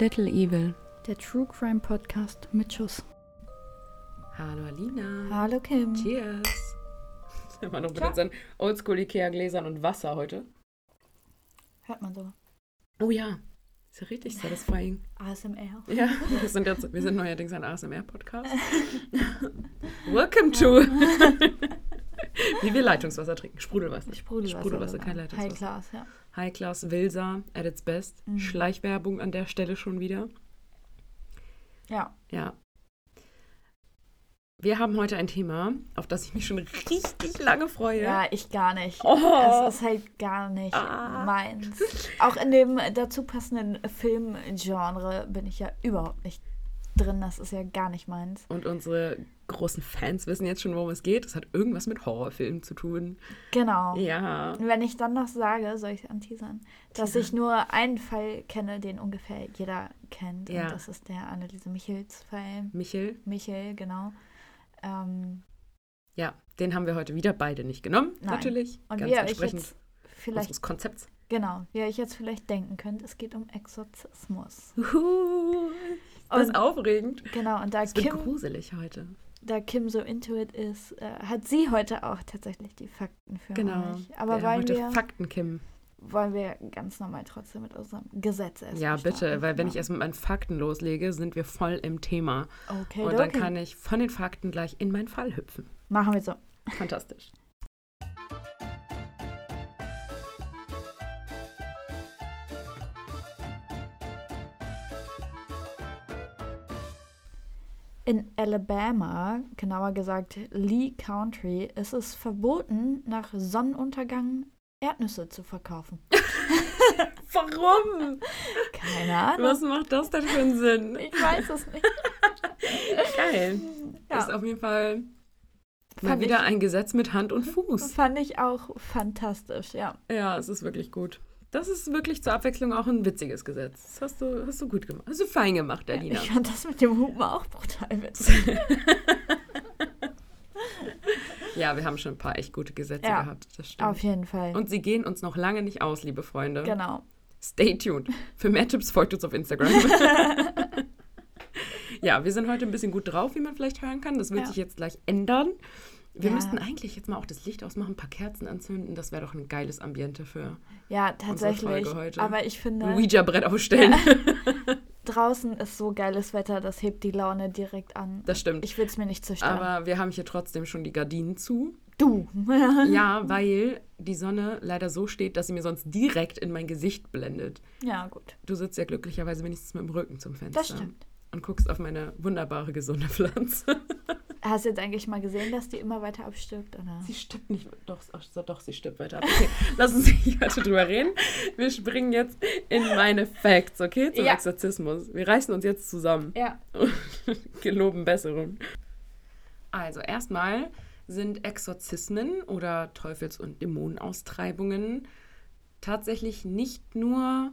Little Evil. Der True Crime Podcast mit Schuss. Hallo Alina. Hallo Kim. Cheers. Immer noch mit Ciao. unseren Oldschool Ikea Gläsern und Wasser heute. Hört man so. Oh ja. Ist ja richtig satisfying. ASMR. Ja, wir sind jetzt, wir sind neuerdings ein ASMR-Podcast. Welcome to. Wie wir Leitungswasser trinken. Sprudelwasser. Sprudelwasser. Sprudelwasser, kein High Leitungswasser. Class, ja. High Class Wilsa at its best. Mhm. Schleichwerbung an der Stelle schon wieder. Ja. Ja. Wir haben heute ein Thema, auf das ich mich schon richtig lange freue. Ja, ich gar nicht. Oh. Es ist halt gar nicht Ah. meins. Auch in dem dazu passenden Filmgenre bin ich ja überhaupt nicht drin. Das ist ja gar nicht meins. Und unsere großen Fans wissen jetzt schon, worum es geht. Es hat irgendwas mit Horrorfilmen zu tun. Genau. Ja. Und wenn ich dann noch sage, soll ich anteasern, dass ich nur einen Fall kenne, den ungefähr jeder kennt. Ja. Und das ist der Anneliese Michels-Fall. Michel, Michel, genau. Ähm, ja, den haben wir heute wieder beide nicht genommen. Nein. Natürlich. und ganz wie entsprechend jetzt vielleicht, unseres Konzepts. genau, wie ihr euch jetzt vielleicht denken könnt, es geht um Exorzismus. Uhu, das ist Und- aufregend. Genau, und da Es wird Kim, gruselig heute. Da Kim so into it ist, äh, hat sie heute auch tatsächlich die Fakten für Genau. euch. Aber wir haben wollen heute wir, Fakten, Kim. wollen wir ganz normal trotzdem mit unserem Gesetz erst Ja, bitte, starten? weil wenn Ja. ich erst mit meinen Fakten loslege, sind wir voll im Thema. Okay, Und dann okay. kann ich von den Fakten gleich in meinen Fall hüpfen. Machen wir so. Fantastisch. In Alabama, genauer gesagt Lee County, ist es verboten, nach Sonnenuntergang Erdnüsse zu verkaufen. Warum? Keine Ahnung. Was macht das denn für einen Sinn? Ich weiß es nicht. Geil. Ja. Ist auf jeden Fall mal Fand wieder ich- ein Gesetz mit Hand und Fuß. Fand ich auch fantastisch, ja. Ja, es ist wirklich gut. Das ist wirklich zur Abwechslung auch ein witziges Gesetz. Das hast du, hast du gut gemacht. Hast du fein gemacht, Alina. Ich fand das mit dem Hupen auch brutal witzig. Ja, wir haben schon ein paar echt gute Gesetze Ja, gehabt. Das stimmt. Auf jeden Fall. Und sie gehen uns noch lange nicht aus, liebe Freunde. genau. Stay tuned. Für mehr Tipps folgt uns auf Instagram. ja, wir sind heute ein bisschen gut drauf, wie man vielleicht hören kann. Das wird Ja. sich jetzt gleich ändern. Wir Ja. müssten eigentlich jetzt mal auch das Licht ausmachen, ein paar Kerzen anzünden. Das wäre doch ein geiles Ambiente für Ja, Folge tatsächlich. heute. Aber ich finde, ein Ouija-Brett aufstellen. draußen ist so geiles Wetter, das hebt die Laune direkt an. Das stimmt. Ich will es mir nicht zerstören. Aber wir haben hier trotzdem schon die Gardinen zu. du. Ja, weil die Sonne leider so steht, dass sie mir sonst direkt in mein Gesicht blendet. ja, gut. Du sitzt ja glücklicherweise wenigstens mit dem Rücken zum Fenster. Das stimmt. Und guckst auf meine wunderbare, gesunde Pflanze. Hast du jetzt eigentlich mal gesehen, dass die immer weiter abstirbt? Oder? Sie stirbt nicht. Doch, ach doch sie stirbt weiter ab. Okay, lass uns nicht weiter drüber reden. Wir springen jetzt in meine Facts, okay? Zum Ja. Exorzismus. Wir reißen uns jetzt zusammen. Ja. Geloben Besserung. Also, erstmal sind Exorzismen oder Teufels- und Dämonenaustreibungen tatsächlich nicht nur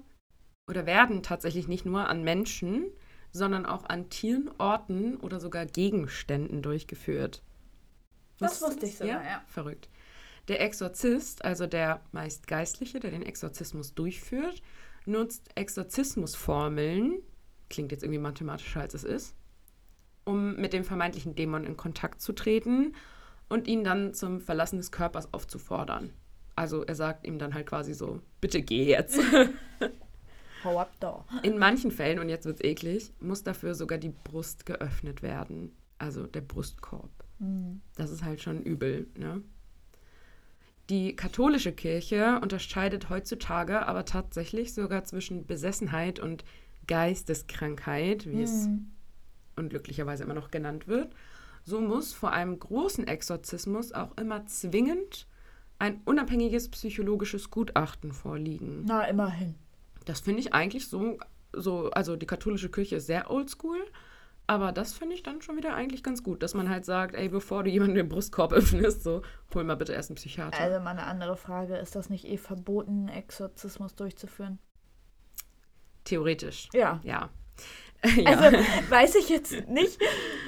oder werden tatsächlich nicht nur an Menschen, sondern auch an Tieren, Orten oder sogar Gegenständen durchgeführt. Das du wusste ich sogar, ja. Verrückt. Der Exorzist, also der meist Geistliche, der den Exorzismus durchführt, nutzt Exorzismusformeln, klingt jetzt irgendwie mathematischer als es ist, um mit dem vermeintlichen Dämon in Kontakt zu treten und ihn dann zum Verlassen des Körpers aufzufordern. Also er sagt ihm dann halt quasi so, bitte geh jetzt. Hau ab da. In manchen Fällen, und jetzt wird's eklig, muss dafür sogar die Brust geöffnet werden. Also der Brustkorb. Hm. Das ist halt schon übel, ne? Die katholische Kirche unterscheidet heutzutage aber tatsächlich sogar zwischen Besessenheit und Geisteskrankheit, wie es Hm. unglücklicherweise immer noch genannt wird. So muss vor einem großen Exorzismus auch immer zwingend ein unabhängiges psychologisches Gutachten vorliegen. Na, immerhin. Das finde ich eigentlich so, so, also die katholische Kirche ist sehr oldschool, aber das finde ich dann schon wieder eigentlich ganz gut, dass man halt sagt, ey, bevor du jemanden den Brustkorb öffnest, so, hol mal bitte erst einen Psychiater. Also mal eine andere Frage. Ist das nicht eh verboten, Exorzismus durchzuführen? Theoretisch, Ja. ja. Ja. Also weiß ich jetzt nicht,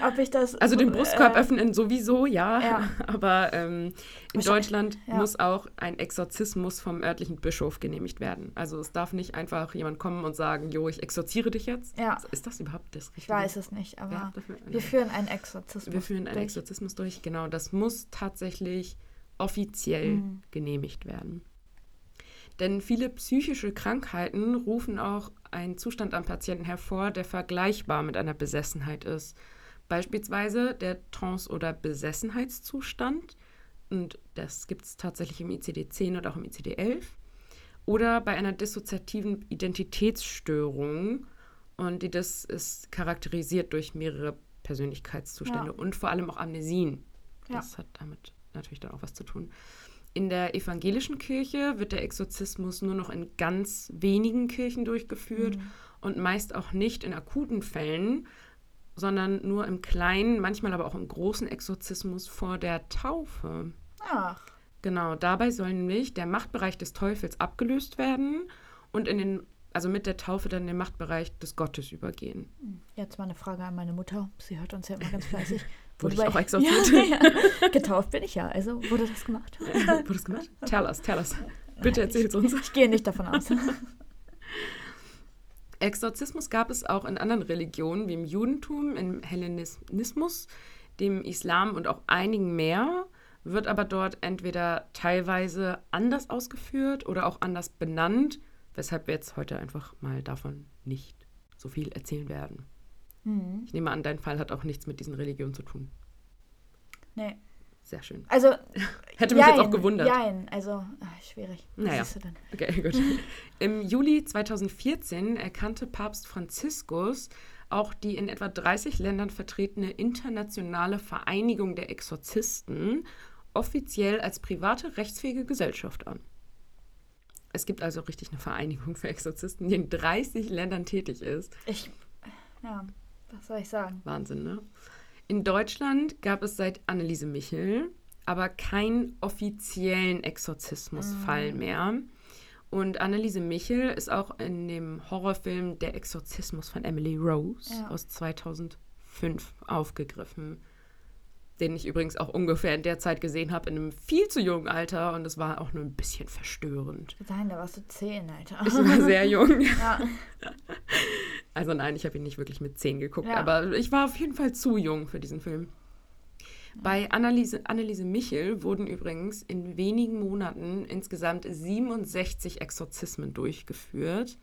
ob ich das. Also den Brustkorb äh, öffnen sowieso, ja. Ja. Aber ähm, in Deutschland ja. muss auch ein Exorzismus vom örtlichen Bischof genehmigt werden. Also es darf nicht einfach jemand kommen und sagen, jo, ich exorziere dich jetzt. Ja. Ist das überhaupt das Richtige? Ich weiß es nicht, aber wir führen einen Exorzismus. Wir führen einen durch. Exorzismus durch, genau. Das muss tatsächlich offiziell Mhm. genehmigt werden. Denn viele psychische Krankheiten rufen auch einen Zustand am Patienten hervor, der vergleichbar mit einer Besessenheit ist. Beispielsweise der Trance- oder Besessenheitszustand. Und das gibt es tatsächlich im ICD-10 und auch im ICD-11. Oder bei einer dissoziativen Identitätsstörung. Und die, das ist charakterisiert durch mehrere Persönlichkeitszustände Ja. und vor allem auch Amnesien. Ja. Das hat damit natürlich dann auch was zu tun. In der evangelischen Kirche wird der Exorzismus nur noch in ganz wenigen Kirchen durchgeführt Mhm. und meist auch nicht in akuten Fällen, sondern nur im kleinen, manchmal aber auch im großen Exorzismus vor der Taufe. Ach, Genau, dabei soll nämlich der Machtbereich des Teufels abgelöst werden und in den, also mit der Taufe dann in den Machtbereich des Gottes übergehen. jetzt mal eine Frage an meine Mutter. Sie hört uns ja immer ganz fleißig. Wurde ich Wobei- auch exorziert? Ja, ja. Getauft bin ich ja, also wurde das gemacht. Wurde das gemacht? Tell us, tell us. Bitte erzähl's uns. Ich gehe nicht davon aus. Exorzismus gab es auch in anderen Religionen, wie im Judentum, im Hellenismus, dem Islam und auch einigen mehr, wird aber dort entweder teilweise anders ausgeführt oder auch anders benannt, weshalb wir jetzt heute einfach mal davon nicht so viel erzählen werden. Hm. Ich nehme an, dein Fall hat auch nichts mit diesen Religionen zu tun. Nee. Sehr schön. Also. Hätte mich jetzt auch jein, gewundert. Jein, also ach, schwierig. Was Naja. Okay, gut. Im Juli 2014 erkannte Papst Franziskus auch die in etwa 30 Ländern vertretene internationale Vereinigung der Exorzisten offiziell als private rechtsfähige Gesellschaft an. Es gibt also richtig eine Vereinigung für Exorzisten, die in 30 Ländern tätig ist. Ich. Ja, was soll ich sagen? Wahnsinn, ne? In Deutschland gab es seit Anneliese Michel aber keinen offiziellen Exorzismusfall mehr. Und Anneliese Michel ist auch in dem Horrorfilm Der Exorzismus von Emily Rose Ja. aus 2005 aufgegriffen. Den ich übrigens auch ungefähr in der Zeit gesehen habe, in einem viel zu jungen Alter. Und es war auch nur ein bisschen verstörend. Nein, da warst du zehn, Alter. Ich war sehr jung. ja. Also nein, ich habe ihn nicht wirklich mit 10 geguckt, Ja. aber ich war auf jeden Fall zu jung für diesen Film. Bei Anneliese, Anneliese Michel wurden übrigens in wenigen Monaten insgesamt 67 Exorzismen durchgeführt.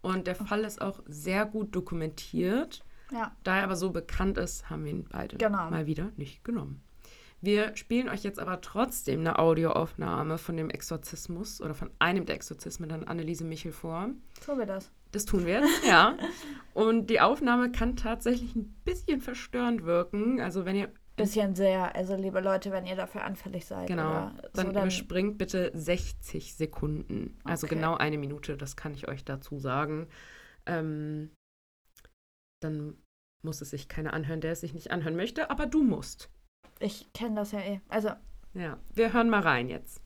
Und der Fall ist auch sehr gut dokumentiert. ja. Da er aber so bekannt ist, haben wir ihn beide Genau. mal wieder nicht genommen. Wir spielen euch jetzt aber trotzdem eine Audioaufnahme von dem Exorzismus oder von einem der Exorzismen an Anneliese Michel vor. So wird das. Das tun wir jetzt, ja. Und die Aufnahme kann tatsächlich ein bisschen verstörend wirken. Also wenn ihr Bisschen sehr. Also, liebe Leute, wenn ihr dafür anfällig seid. genau, Oder dann, so, dann überspringt bitte 60 Sekunden. Also Okay. genau eine Minute, das kann ich euch dazu sagen. Ähm, dann muss es sich keiner anhören, der es sich nicht anhören möchte, aber du musst. Ich kenne das ja eh. Also, Ja, wir hören mal rein jetzt.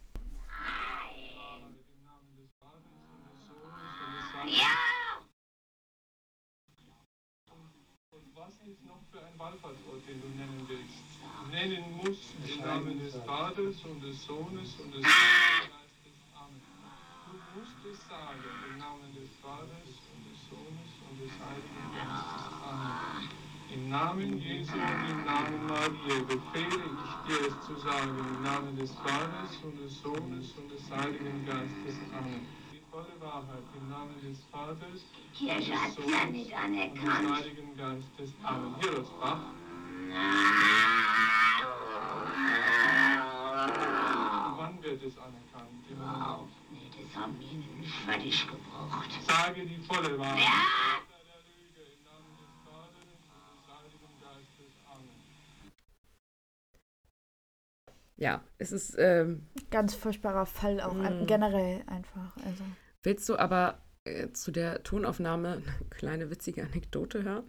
Und was ist noch für ein Wallfahrtsort, den du nennen willst? Nennen musst im Namen des Vaters und des Sohnes und des Heiligen Geistes. Amen. Du musst es sagen im Namen des Vaters und des Sohnes und des Heiligen Geistes. Amen. Im Namen Jesu und im Namen Maria befehle ich dir es zu sagen, im Namen des Vaters und des Sohnes und des Heiligen Geistes. Amen. Die volle Wahrheit im Namen des Vaters Kirche hat's ja Sohnes und des. Heiligen Geistes. Amen. Hier das Bach. Es anerkannt? Im Moment. Nee, das haben wir nicht fertig gebraucht. Sage die volle Wahrheit. Ja. Ja, es ist. Ähm, ganz furchtbarer Fall auch an- Mm. generell einfach. Also, willst du aber äh, zu der Tonaufnahme eine kleine witzige Anekdote hören?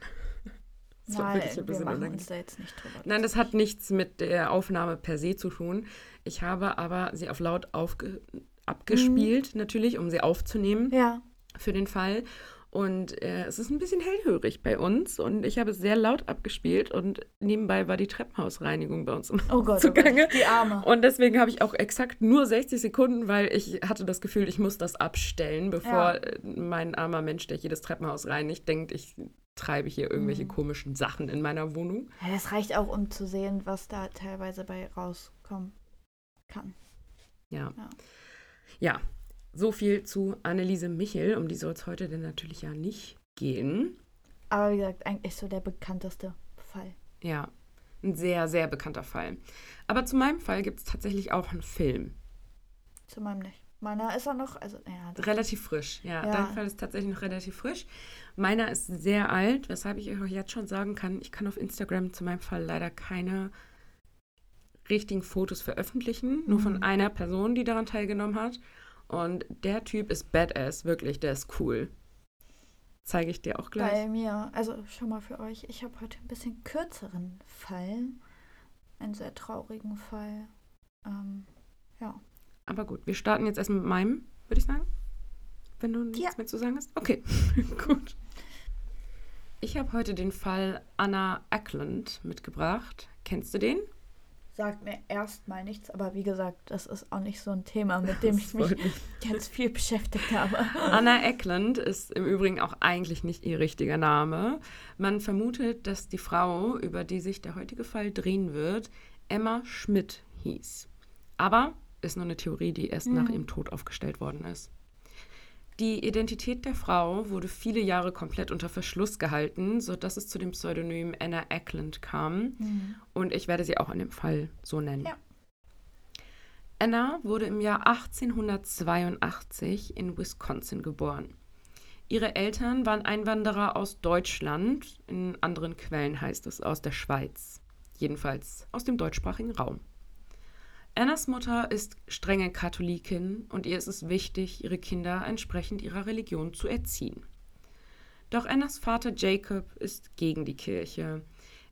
Das nein, wirklich ein wir bisschen unangenehm. uns da jetzt nicht drüber. Nein, das hat nichts mit der Aufnahme per se zu tun. Ich habe aber sie auf laut aufge abgespielt, natürlich, um sie aufzunehmen Ja, für den Fall. Und äh, es ist ein bisschen hellhörig bei uns und ich habe es sehr laut abgespielt und nebenbei war die Treppenhausreinigung bei uns im Oh Gott, oh zugange. Gott, die Arme. Und deswegen habe ich auch exakt nur 60 Sekunden, weil ich hatte das Gefühl, ich muss das abstellen, bevor Ja. äh, mein armer Mensch, der jedes Treppenhaus reinigt, denkt, ich treibe hier irgendwelche Mhm. komischen Sachen in meiner Wohnung. Ja, das reicht auch, um zu sehen, was da teilweise bei rauskommen kann. Ja. Ja. Ja, so viel zu Anneliese Michel, um die soll es heute denn natürlich ja nicht gehen. Aber wie gesagt, eigentlich so der bekannteste Fall. Ja, ein sehr, sehr bekannter Fall. Aber zu meinem Fall gibt es tatsächlich auch einen Film. Zu meinem nicht. Meiner ist er noch, also, ja, Relativ frisch, ja. Ja. Dein Fall ist tatsächlich noch relativ frisch. Meiner ist sehr alt, weshalb ich euch jetzt schon sagen kann, ich kann auf Instagram zu meinem Fall leider keine richtigen Fotos veröffentlichen, nur von Mhm. einer Person, die daran teilgenommen hat. Und der Typ ist badass, wirklich, der ist cool. Zeige ich dir auch gleich. bei mir, also schon mal für euch, ich habe heute ein bisschen kürzeren Fall. Einen sehr traurigen Fall. Ähm, ja. Aber gut, wir starten jetzt erstmal mit meinem, würde ich sagen. Wenn du nichts Ja. mehr zu sagen hast. Okay, gut. Ich habe heute den Fall Anna Ackland mitgebracht. Kennst du den? Sagt mir erstmal nichts, aber wie gesagt, das ist auch nicht so ein Thema, mit dem ich Das mich jetzt viel beschäftigt habe. Anna Eckland ist im Übrigen auch eigentlich nicht ihr richtiger Name. Man vermutet, dass die Frau, über die sich der heutige Fall drehen wird, Emma Schmidt hieß. Aber ist nur eine Theorie, die erst nach ihrem Tod aufgestellt worden ist. Die Identität der Frau wurde viele Jahre komplett unter Verschluss gehalten, sodass es zu dem Pseudonym Anna Eckland kam. Und ich werde sie auch in dem Fall so nennen. Ja. Anna wurde im Jahr 1882 in Wisconsin geboren. Ihre Eltern waren Einwanderer aus Deutschland, in anderen Quellen heißt es aus der Schweiz, jedenfalls aus dem deutschsprachigen Raum. Annas Mutter ist strenge Katholikin und ihr ist es wichtig, ihre Kinder entsprechend ihrer Religion zu erziehen. Doch Annas Vater Jacob ist gegen die Kirche.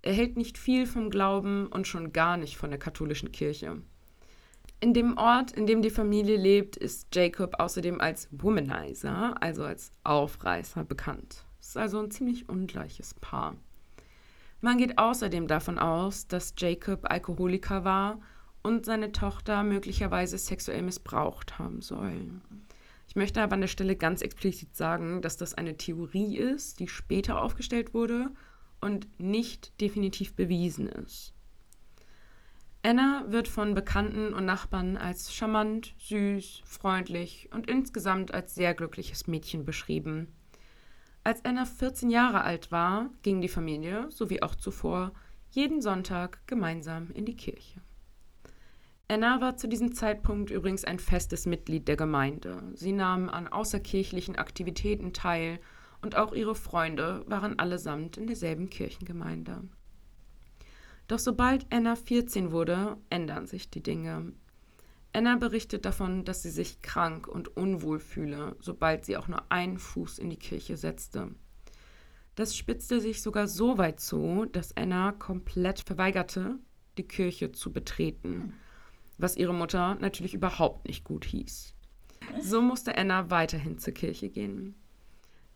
Er hält nicht viel vom Glauben und schon gar nicht von der katholischen Kirche. In dem Ort, in dem die Familie lebt, ist Jacob außerdem als Womanizer, also als Aufreißer, bekannt. Es ist also ein ziemlich ungleiches Paar. Man geht außerdem davon aus, dass Jacob Alkoholiker war und seine Tochter möglicherweise sexuell missbraucht haben soll. Ich möchte aber an der Stelle ganz explizit sagen, dass das eine Theorie ist, die später aufgestellt wurde und nicht definitiv bewiesen ist. Anna wird von Bekannten und Nachbarn als charmant, süß, freundlich und insgesamt als sehr glückliches Mädchen beschrieben. Als Anna 14 Jahre alt war, ging die Familie, so wie auch zuvor, jeden Sonntag gemeinsam in die Kirche. Anna war zu diesem Zeitpunkt übrigens ein festes Mitglied der Gemeinde. Sie nahm an außerkirchlichen Aktivitäten teil und auch ihre Freunde waren allesamt in derselben Kirchengemeinde. Doch sobald Anna 14 wurde, ändern sich die Dinge. Anna berichtet davon, dass sie sich krank und unwohl fühle, sobald sie auch nur einen Fuß in die Kirche setzte. Das spitzte sich sogar so weit zu, dass Anna komplett verweigerte, die Kirche zu betreten, was ihre Mutter natürlich überhaupt nicht gut hieß. So musste Anna weiterhin zur Kirche gehen.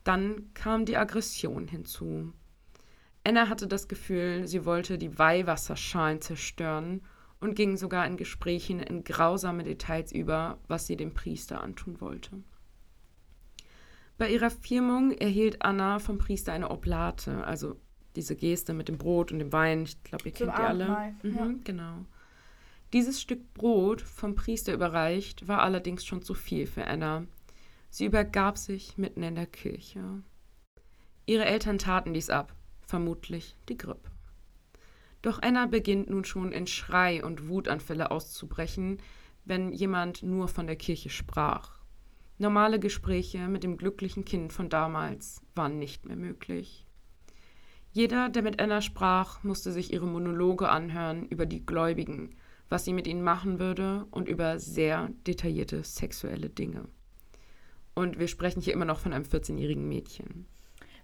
Dann kam die Aggression hinzu. Anna hatte das Gefühl, sie wollte die Weihwasserschalen zerstören und ging sogar in Gesprächen in grausame Details über, was sie dem Priester antun wollte. Bei ihrer Firmung erhielt Anna vom Priester eine Oblate, also diese Geste mit dem Brot und dem Wein. Ich glaube, ihr Zum kennt die alle. Mhm, ja. Genau. Dieses Stück Brot vom Priester überreicht war allerdings schon zu viel für Anna. Sie übergab sich mitten in der Kirche. Ihre Eltern taten dies ab, vermutlich die Grippe. Doch Anna beginnt nun schon in Schrei und Wutanfälle auszubrechen, wenn jemand nur von der Kirche sprach. Normale Gespräche mit dem glücklichen Kind von damals waren nicht mehr möglich. Jeder, der mit Anna sprach, musste sich ihre Monologe anhören über die Gläubigen, was sie mit ihnen machen würde und über sehr detaillierte sexuelle Dinge. Und wir sprechen hier immer noch von einem 14-jährigen Mädchen.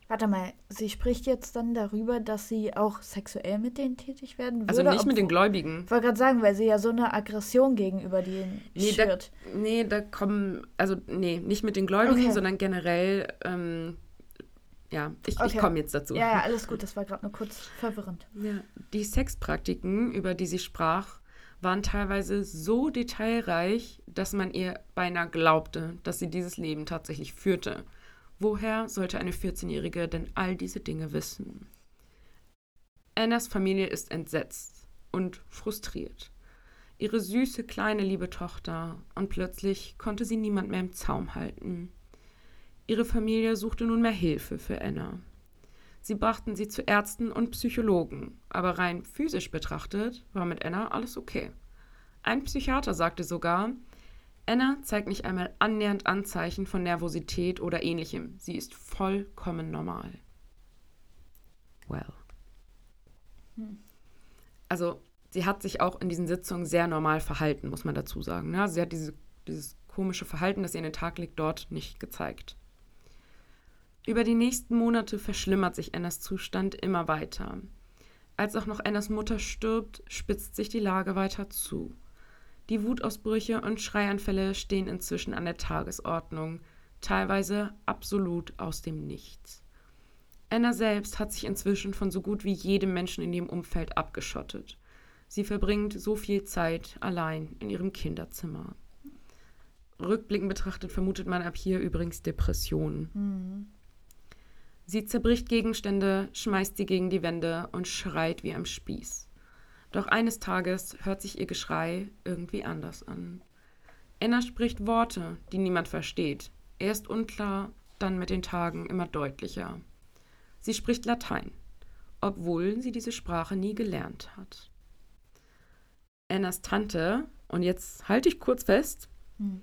Warte mal, sie spricht jetzt dann darüber, dass sie auch sexuell mit denen tätig werden würde? Also nicht mit den Gläubigen. Ich wollte gerade sagen, weil sie ja so eine Aggression gegenüber denen Nee, da, schürt. nee, da kommen, also nee, nicht mit den Gläubigen, Okay. sondern generell ähm, ja, ich, ich Okay. komme jetzt dazu. Ja, ja, alles gut. Das war gerade nur kurz verwirrend. Ja, die Sexpraktiken, über die sie sprach, waren teilweise so detailreich, dass man ihr beinahe glaubte, dass sie dieses Leben tatsächlich führte. Woher sollte eine 14-Jährige denn all diese Dinge wissen? Annas Familie ist entsetzt und frustriert. Ihre süße, kleine, liebe Tochter, und plötzlich konnte sie niemand mehr im Zaum halten. Ihre Familie suchte nunmehr Hilfe für Anna. Sie brachten sie zu Ärzten und Psychologen, aber rein physisch betrachtet war mit Anna alles okay. Ein Psychiater sagte sogar, Anna zeigt nicht einmal annähernd Anzeichen von Nervosität oder ähnlichem. Sie ist vollkommen normal. Well. Also, sie hat sich auch in diesen Sitzungen sehr normal verhalten, muss man dazu sagen. Ne? Sie hat diese, dieses komische Verhalten, das ihr an den Tag legt, dort nicht gezeigt. Über die nächsten Monate verschlimmert sich Annas Zustand immer weiter. Als auch noch Annas Mutter stirbt, spitzt sich die Lage weiter zu. Die Wutausbrüche und Schreianfälle stehen inzwischen an der Tagesordnung, teilweise absolut aus dem Nichts. Anna selbst hat sich inzwischen von so gut wie jedem Menschen in ihrem Umfeld abgeschottet. Sie verbringt so viel Zeit allein in ihrem Kinderzimmer. Rückblickend betrachtet vermutet man ab hier übrigens Depressionen. Sie zerbricht Gegenstände, schmeißt sie gegen die Wände und schreit wie am Spieß. Doch eines Tages hört sich ihr Geschrei irgendwie anders an. Anna spricht Worte, die niemand versteht. Erst unklar, dann mit den Tagen immer deutlicher. Sie spricht Latein, obwohl sie diese Sprache nie gelernt hat. Annas Tante, und jetzt halte ich kurz fest, Hm.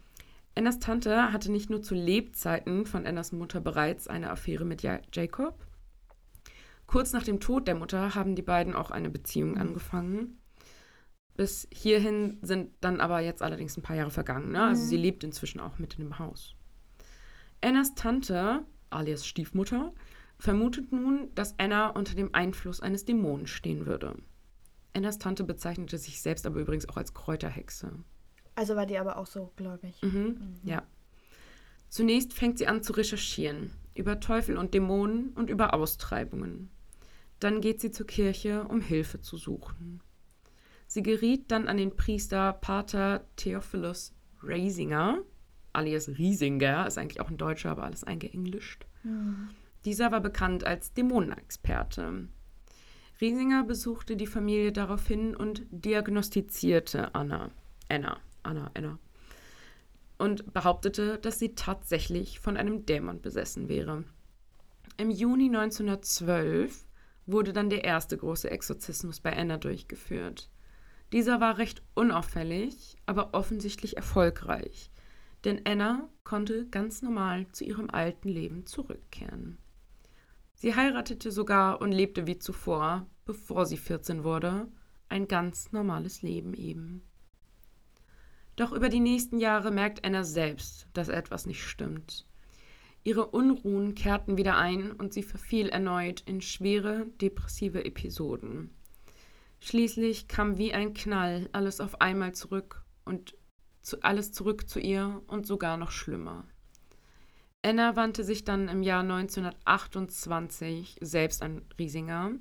Annas Tante hatte nicht nur zu Lebzeiten von Annas Mutter bereits eine Affäre mit Ja- Jacob. Kurz nach dem Tod der Mutter haben die beiden auch eine Beziehung angefangen. Bis hierhin sind dann aber jetzt allerdings ein paar Jahre vergangen. Ne? Also sie lebt inzwischen auch mit in dem Haus. Annas Tante, alias Stiefmutter, vermutet nun, dass Anna unter dem Einfluss eines Dämonen stehen würde. Annas Tante bezeichnete sich selbst aber übrigens auch als Kräuterhexe. Also war die aber auch so gläubig. Mhm. Ja. Zunächst fängt sie an zu recherchieren über Teufel und Dämonen und über Austreibungen. Dann geht sie zur Kirche, um Hilfe zu suchen. Sie geriet dann an den Priester Pater Theophilus Reisinger, alias Riesinger, ist eigentlich auch ein Deutscher, aber alles eingeenglischt. Dieser war bekannt als Dämonenexperte. Riesinger besuchte die Familie daraufhin und diagnostizierte Anna. Anna, Anna, Anna. Und behauptete, dass sie tatsächlich von einem Dämon besessen wäre. Im Juni 1912 wurde dann der erste große Exorzismus bei Anna durchgeführt. Dieser war recht unauffällig, aber offensichtlich erfolgreich, denn Anna konnte ganz normal zu ihrem alten Leben zurückkehren. Sie heiratete sogar und lebte wie zuvor, bevor sie 14 wurde, ein ganz normales Leben eben. Doch über die nächsten Jahre merkt Anna selbst, dass etwas nicht stimmt. Ihre Unruhen kehrten wieder ein und sie verfiel erneut in schwere depressive Episoden. Schließlich kam wie ein Knall alles auf einmal zurück und zu, alles zurück zu ihr und sogar noch schlimmer. Anna wandte sich dann im Jahr 1928 selbst an Riesinger.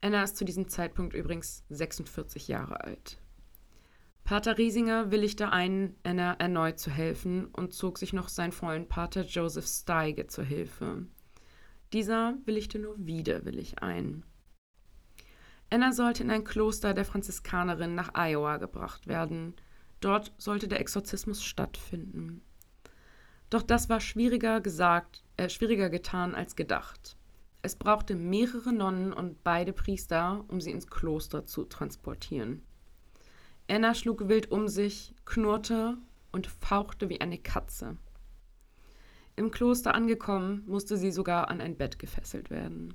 Anna ist zu diesem Zeitpunkt übrigens 46 Jahre alt. Pater Riesinger willigte ein, Anna erneut zu helfen und zog sich noch seinen Freund Pater Joseph Steige zur Hilfe. Dieser willigte nur widerwillig ein. Anna sollte in ein Kloster der Franziskanerin nach Iowa gebracht werden. Dort sollte der Exorzismus stattfinden. Doch das war schwieriger gesagt, äh, schwieriger getan als gedacht. Es brauchte mehrere Nonnen und beide Priester, um sie ins Kloster zu transportieren. Anna schlug wild um sich, knurrte und fauchte wie eine Katze. Im Kloster angekommen, musste sie sogar an ein Bett gefesselt werden.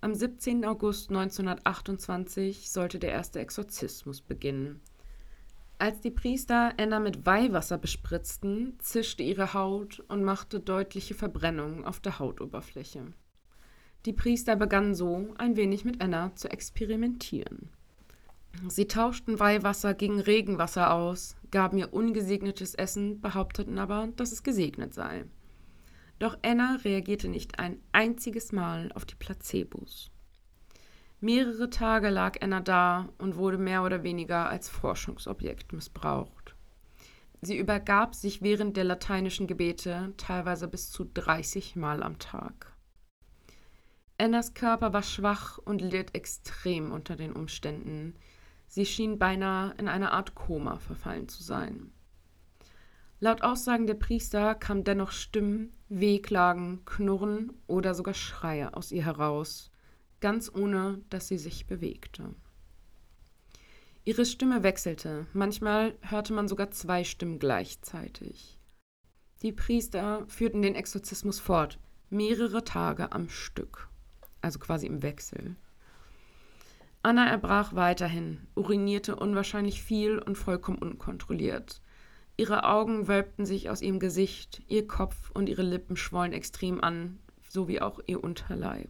Am 17. August 1928 sollte der erste Exorzismus beginnen. Als die Priester Anna mit Weihwasser bespritzten, zischte ihre Haut und machte deutliche Verbrennungen auf der Hautoberfläche. Die Priester begannen so ein wenig mit Anna zu experimentieren. Sie tauschten Weihwasser gegen Regenwasser aus, gaben ihr ungesegnetes Essen, behaupteten aber, dass es gesegnet sei. Doch Anna reagierte nicht ein einziges Mal auf die Placebos. Mehrere Tage lag Anna da und wurde mehr oder weniger als Forschungsobjekt missbraucht. Sie übergab sich während der lateinischen Gebete teilweise bis zu 30 Mal am Tag. Annas Körper war schwach und litt extrem unter den Umständen. Sie schien beinahe in eine Art Koma verfallen zu sein. Laut Aussagen der Priester kamen dennoch Stimmen, Wehklagen, Knurren oder sogar Schreie aus ihr heraus, ganz ohne dass sie sich bewegte. Ihre Stimme wechselte, manchmal hörte man sogar zwei Stimmen gleichzeitig. Die Priester führten den Exorzismus fort, mehrere Tage am Stück, also quasi im Wechsel. Anna erbrach weiterhin, urinierte unwahrscheinlich viel und vollkommen unkontrolliert. Ihre Augen wölbten sich aus ihrem Gesicht, ihr Kopf und ihre Lippen schwollen extrem an, so wie auch ihr Unterleib.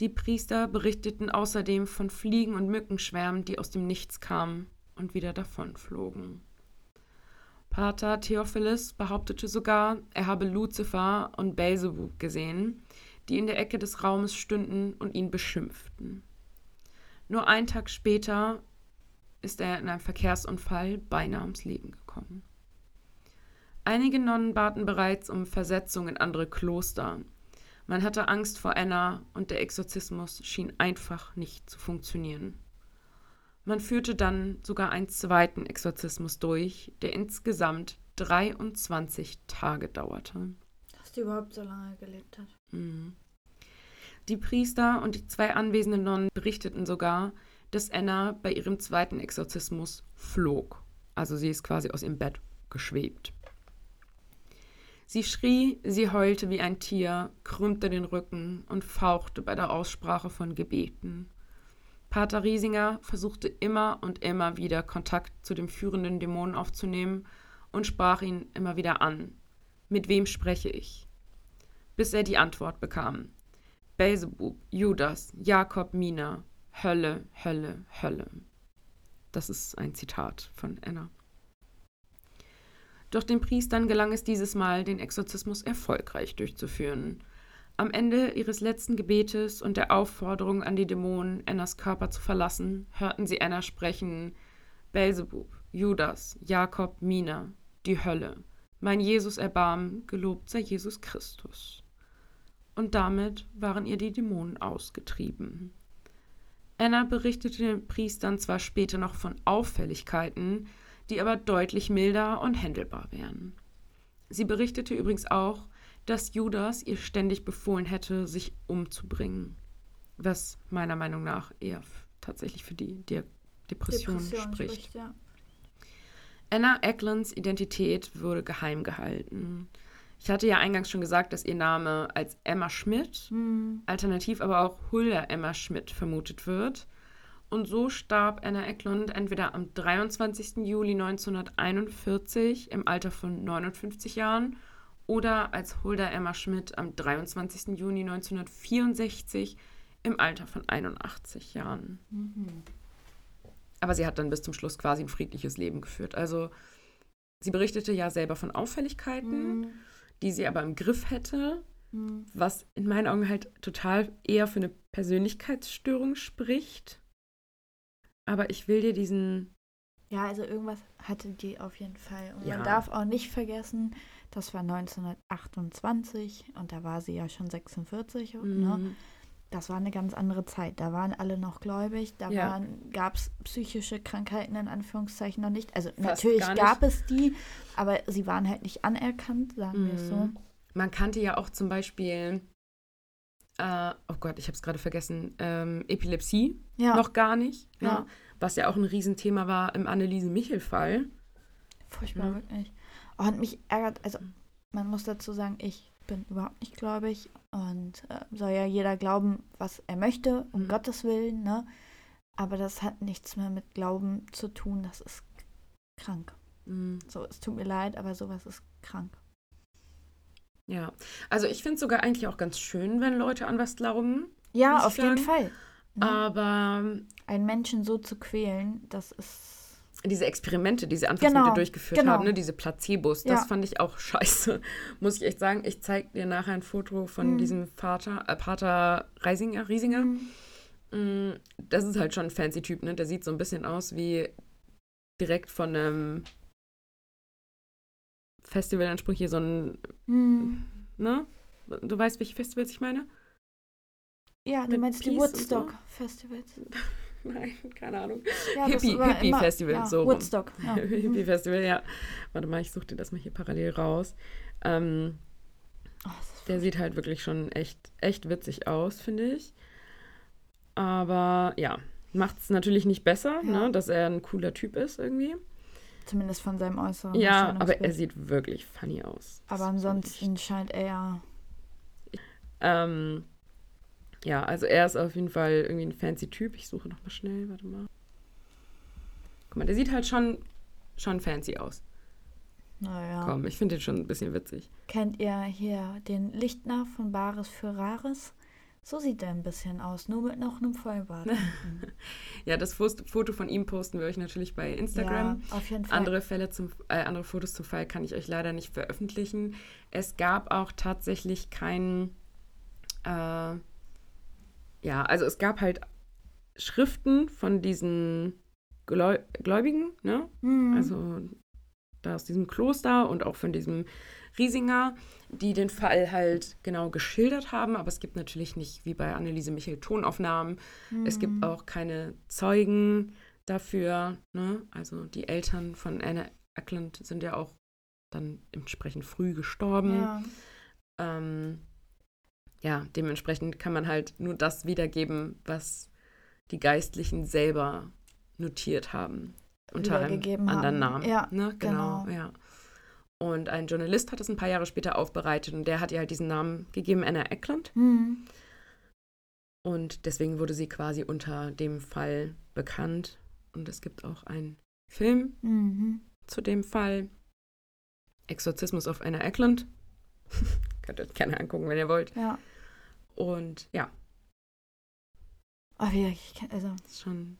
Die Priester berichteten außerdem von Fliegen und Mückenschwärmen, die aus dem Nichts kamen und wieder davonflogen. Pater Theophilus behauptete sogar, er habe Luzifer und Beelzebub gesehen, die in der Ecke des Raumes stünden und ihn beschimpften. Nur einen Tag später ist er in einem Verkehrsunfall beinahe ums Leben gekommen. Einige Nonnen baten bereits um Versetzung in andere Kloster, man hatte Angst vor Anna und der Exorzismus schien einfach nicht zu funktionieren. Man führte dann sogar einen zweiten Exorzismus durch, der insgesamt 23 Tage dauerte. Dass die überhaupt so lange gelebt hat. Mhm. Die Priester und die zwei anwesenden Nonnen berichteten sogar, dass Anna bei ihrem zweiten Exorzismus flog. Also sie ist quasi aus ihrem Bett geschwebt. Sie schrie, sie heulte wie ein Tier, krümmte den Rücken und fauchte bei der Aussprache von Gebeten. Pater Riesinger versuchte immer und immer wieder Kontakt zu dem führenden Dämonen aufzunehmen und sprach ihn immer wieder an. Mit wem spreche ich? Bis er die Antwort bekam. Belzebub, Judas, Jakob, Mina, Hölle, Hölle, Hölle. Das ist ein Zitat von Anna. Doch den Priestern gelang es dieses Mal, den Exorzismus erfolgreich durchzuführen. Am Ende ihres letzten Gebetes und der Aufforderung an die Dämonen, Annas Körper zu verlassen, hörten sie Anna sprechen: Belzebub, Judas, Jakob, Mina, die Hölle, mein Jesus erbarmen, gelobt sei Jesus Christus. Und damit waren ihr die Dämonen ausgetrieben. Anna berichtete den Priestern zwar später noch von Auffälligkeiten, die aber deutlich milder und händelbar wären. Sie berichtete übrigens auch, dass Judas ihr ständig befohlen hätte, sich umzubringen, was meiner Meinung nach eher tatsächlich für die De Depression, Depression, spricht. spricht ja. Anna Ecklands Identität wurde geheim gehalten. Ich hatte ja eingangs schon gesagt, dass ihr Name als Emma Schmidt, mhm. alternativ aber auch Hulda Emma Schmidt vermutet wird. Und so starb Anna Eklund entweder am 23. Juli 1941 im Alter von 59 Jahren oder als Hulda Emma Schmidt am 23. Juni 1964 im Alter von 81 Jahren. Mhm. Aber sie hat dann bis zum Schluss quasi ein friedliches Leben geführt. Also sie berichtete ja selber von Auffälligkeiten, mhm. Die sie aber im Griff hätte, mhm. was in meinen Augen halt total eher für eine Persönlichkeitsstörung spricht aber ich will dir diesen. Ja, also irgendwas hatte die auf jeden Fall. Und ja. man darf auch nicht vergessen, das war 1928 und da war sie ja schon 46. Ne? Mhm. Ne? Das war eine ganz andere Zeit. Da waren alle noch gläubig, da ja. gab es psychische Krankheiten in Anführungszeichen noch nicht. Also Fast natürlich gab es die, aber sie waren halt nicht anerkannt, sagen mhm. wir es so. Man kannte ja auch zum Beispiel äh, oh Gott, ich habe es gerade vergessen, ähm, Epilepsie ja. noch gar nicht. Ja. ja. Was ja auch ein Riesenthema war im Anneliese-Michel-Fall. Furchtbar, ja. wirklich. Oh, und mich ärgert, also man muss dazu sagen, ich bin überhaupt nicht gläubig und äh, soll ja jeder glauben, was er möchte, um mhm. Gottes Willen, ne? Aber das hat nichts mehr mit Glauben zu tun, das ist krank. Mhm. So, es tut mir leid, aber sowas ist krank. Ja, also ich finde es sogar eigentlich auch ganz schön, wenn Leute an was glauben. Ja, auf sagen. jeden Fall. Ja. Aber einen Menschen so zu quälen, das ist. Diese Experimente, diese Anfangs Genau, mit dir durchgeführt genau. haben, ne? diese Placebos, das Ja. fand ich auch scheiße. Muss ich echt sagen. Ich zeige dir nachher ein Foto von Mhm. diesem Vater, äh, Pater Reisinger, Riesinger. Mhm. Mm, Das ist halt schon ein fancy Typ, ne? Der sieht so ein bisschen aus wie direkt von einem Festivalanspruch hier so ein, Mhm. ne? Du weißt, welche Festivals ich meine? Ja, du Mit meinst die Peace und so? Nein, keine Ahnung. Ja, Hippie- Hippie-Festival, immer- ja, so. Woodstock. Ja. Hippie Festival, ja. Warte mal, ich suche dir das mal hier parallel raus. Ähm, Oh, der sieht halt wirklich schon echt, echt witzig aus, finde ich. Aber ja, macht es natürlich nicht besser, ne, dass er ein cooler Typ ist irgendwie. Zumindest von seinem äußeren Ja, aber er sieht wirklich funny aus. Aber Das ansonsten scheint er. Ähm, ja, also er ist auf jeden Fall irgendwie ein fancy Typ. Ich suche noch mal schnell, warte mal. Guck mal, der sieht halt schon, schon fancy aus. Naja. Komm, ich finde den schon ein bisschen witzig. Kennt ihr hier den Lichtner von Bares für Rares? So sieht er ein bisschen aus, nur mit noch einem Vollbart. Ja, das Foto von ihm posten wir euch natürlich bei Instagram. Ja, auf jeden Fall. Andere Fälle zum, äh, andere Fotos zum Fall kann ich euch leider nicht veröffentlichen. Es gab auch tatsächlich keinen, äh, ja, also es gab halt Schriften von diesen Gläu Gläubigen, ne? Mhm. Also da aus diesem Kloster und auch von diesem Riesinger, die den Fall halt genau geschildert haben. Aber es gibt natürlich nicht, wie bei Anneliese Michel, Tonaufnahmen. Es Mhm. gibt auch keine Zeugen dafür. Ne? Also die Eltern von Anna Ackland sind ja auch dann entsprechend früh gestorben. Ja. Ähm, ja, dementsprechend kann man halt nur das wiedergeben, was die Geistlichen selber notiert haben. Unter einem anderen haben. Namen. Ja, ne? genau, genau. ja. Und ein Journalist hat es ein paar Jahre später aufbereitet und der hat ihr halt diesen Namen gegeben, Anna Eckland. Mhm. Und deswegen wurde sie quasi unter dem Fall bekannt. Und es gibt auch einen Film Mhm. zu dem Fall. Exorzismus auf Anna Eckland. Könnt ihr euch gerne angucken, wenn ihr wollt. Ja. Und ja, Oh, wie, ich, kenn- also, ist schon,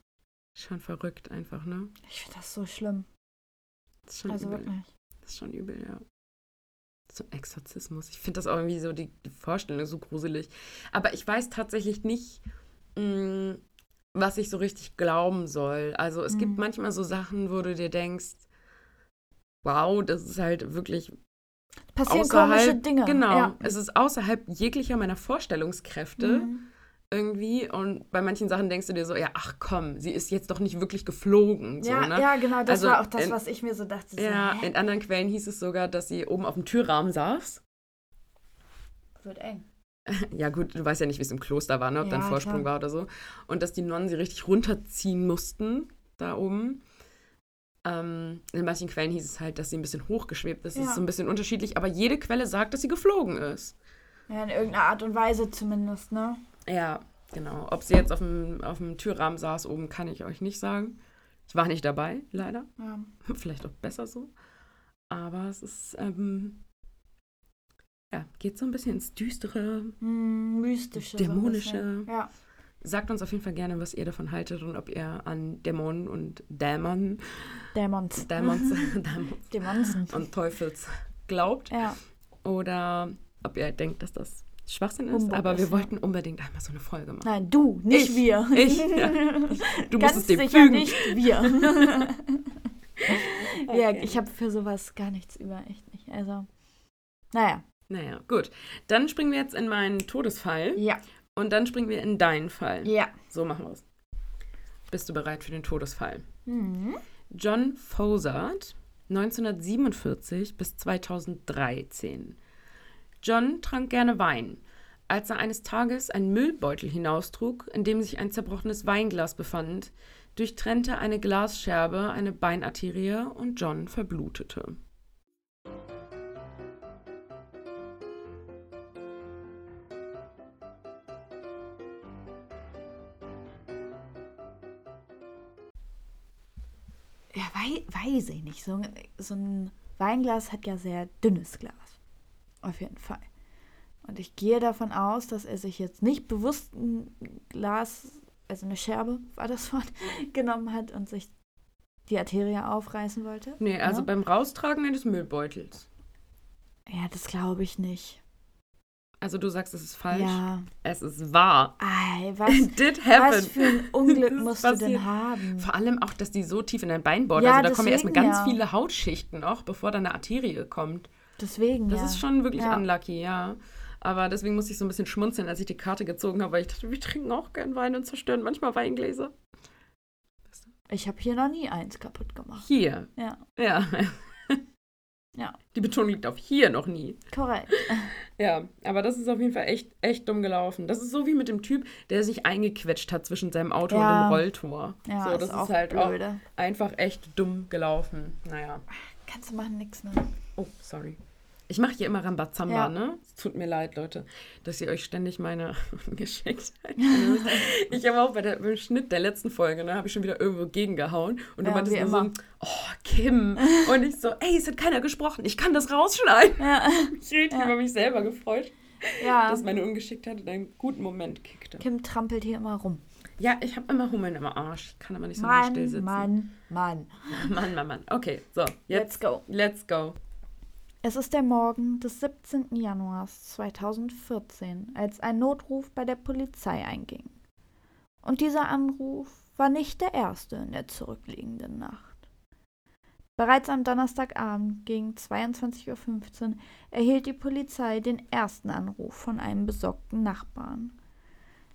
schon verrückt einfach, ne? ich finde das so schlimm. Ist schon Also übel. wirklich. Das ist schon übel, ja. So ein Exorzismus. Ich finde das auch irgendwie so, die, die Vorstellung so gruselig. Aber ich weiß tatsächlich nicht, mh, was ich so richtig glauben soll. Also es gibt Mhm. manchmal so Sachen, wo du dir denkst, wow, das ist halt wirklich Passieren außerhalb. komische Dinge. Genau. Ja. Es ist außerhalb jeglicher meiner Vorstellungskräfte Mhm. irgendwie. Und bei manchen Sachen denkst du dir so, ja, ach komm, sie ist jetzt doch nicht wirklich geflogen. So, Ja, ne? ja, genau, das Also war auch das, in- was ich mir so dachte. So, Ja, hä? in anderen Quellen hieß es sogar, dass sie oben auf dem Türrahmen saß. wird eng. Ja, gut, du weißt ja nicht, wie es im Kloster war, ne? ob da ein Ja, Vorsprung klar. war oder so. Und dass die Nonnen sie richtig runterziehen mussten, da oben. Ähm, in manchen Quellen hieß es halt, dass sie ein bisschen hochgeschwebt ist. Das Ja. ist so ein bisschen unterschiedlich, aber jede Quelle sagt, dass sie geflogen ist. Ja, in irgendeiner Art und Weise zumindest, ne? Ja, genau. Ob sie jetzt auf dem, auf dem Türrahmen saß oben, kann ich euch nicht sagen. Ich war nicht dabei, leider. Ja. Vielleicht auch besser so. Aber es ist, ähm, ja, geht so ein bisschen ins Düstere. Hm, mystische. so Dämonische. bisschen. Ja. Sagt uns auf jeden Fall gerne, was ihr davon haltet und ob ihr an Dämonen und Dämon, Dämons. Dämons, Dämons Dämonsen. und Teufels glaubt. Ja. Oder ob ihr denkt, dass das Schwachsinn ist. Humbug Aber wir ja. wollten unbedingt einmal so eine Folge machen. Nein, du, nicht Ich. wir. Ich, ja. Du musst Ganz es dem sicher fügen. nicht wir. Ja, Okay. ich habe für sowas gar nichts über, echt nicht. Also, naja. Naja, gut. Dann springen wir jetzt in meinen Todesfall Ja. Und dann springen wir in deinen Fall. Ja. So machen wir es. Bist du bereit für den Todesfall? Mhm. John Fozard, 1947 bis 2013. John trank gerne Wein. Als er eines Tages einen Müllbeutel hinaustrug, in dem sich ein zerbrochenes Weinglas befand, durchtrennte eine Glasscherbe eine Beinarterie und John verblutete. Ja, wei weiß ich nicht. So, ein- so ein Weinglas hat ja sehr dünnes Glas. Auf jeden Fall. Und ich gehe davon aus, dass er sich jetzt nicht bewusst ein Glas, also eine Scherbe war das Wort, genommen hat und sich die Arterie aufreißen wollte? Nee, also Ja? beim Raustragen eines Müllbeutels. Ja, das glaube ich nicht. Also du sagst, es ist falsch. Ja. Es ist wahr. Ei, was, It did happen. was für ein Unglück musst du denn haben? Vor allem auch, dass die so tief in dein Bein bohrt. Ja, also da kommen ja erstmal deswegen ganz ja. viele Hautschichten noch, bevor dann eine Arterie kommt. Deswegen, Das ja. ist schon wirklich unlucky, ja. Aber deswegen musste ich so ein bisschen schmunzeln, als ich die Karte gezogen habe, weil ich dachte, wir trinken auch gern Wein und zerstören manchmal Weingläser. Ich habe hier noch nie eins kaputt gemacht. Hier. Ja, Ja. Ja. Die Betonung liegt auf hier noch nie. korrekt. Ja, aber das ist auf jeden Fall echt, echt dumm gelaufen. Das ist so wie mit dem Typ, der sich eingequetscht hat zwischen seinem Auto Ja. und dem Rolltor. Ja, so, ist das auch ist halt blöde. auch einfach echt dumm gelaufen. Naja. Kannst du machen, nix, ne? Oh, sorry. Ich mache hier immer Rambazamba, Ja. ne? Es tut mir leid, Leute, dass ihr euch ständig meine Ungeschicktheit Ich habe auch bei der, beim Schnitt der letzten Folge, ne, habe ich schon wieder irgendwo gegengehauen. Und du Ja, meintest nur so, immer. oh, Kim. Und ich so, ey, es hat keiner gesprochen, ich kann das rausschneiden. Ja. Ich habe Ja. über mich selber gefreut, ja. dass meine Ungeschicktheit in einen guten Moment kickte. Kim trampelt hier immer rum. Ja, ich habe immer Hummeln im Arsch. Ich kann aber nicht so lange still Mann, sitzen. Mann, Mann. Mann, Mann, Mann. Okay, so, jetzt. Let's go. Let's go. Es ist der Morgen des 17. Januars 2014, als ein Notruf bei der Polizei einging. Und dieser Anruf war nicht der erste in der zurückliegenden Nacht. Bereits am Donnerstagabend gegen 22.15 Uhr erhielt die Polizei den ersten Anruf von einem besorgten Nachbarn.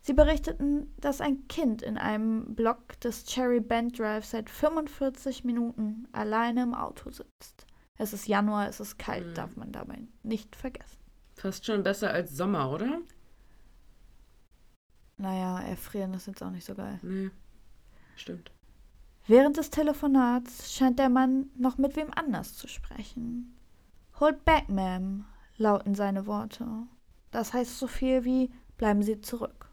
Sie berichteten, dass ein Kind in einem Block des Cherry Bend Drive seit 45 Minuten alleine im Auto sitzt. Es ist Januar, es ist kalt, Mhm. darf man dabei nicht vergessen. Fast schon besser als Sommer, oder? Naja, erfrieren ist jetzt auch nicht so geil. Nee. Stimmt. Während des Telefonats scheint der Mann noch mit wem anders zu sprechen. Hold back, ma'am, lauten seine Worte. Das heißt so viel wie bleiben Sie zurück.